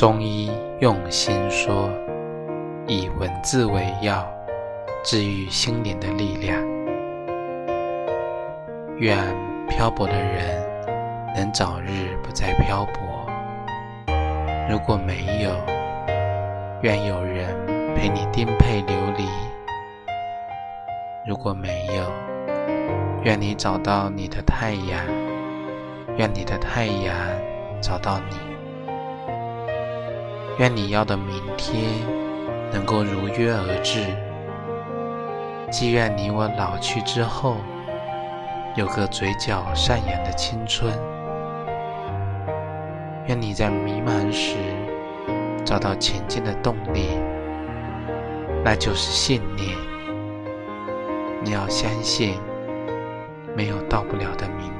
中医用心说，以文字为药，治愈心灵的力量。愿漂泊的人能早日不再漂泊。如果没有，愿有人陪你颠沛流离。如果没有，愿你找到你的太阳，愿你的太阳找到你。愿你要的明天能够如约而至，既愿你我老去之后有个嘴角上扬的青春。愿你在迷茫时找到前进的动力，那就是信念。你要相信，没有到不了的明天。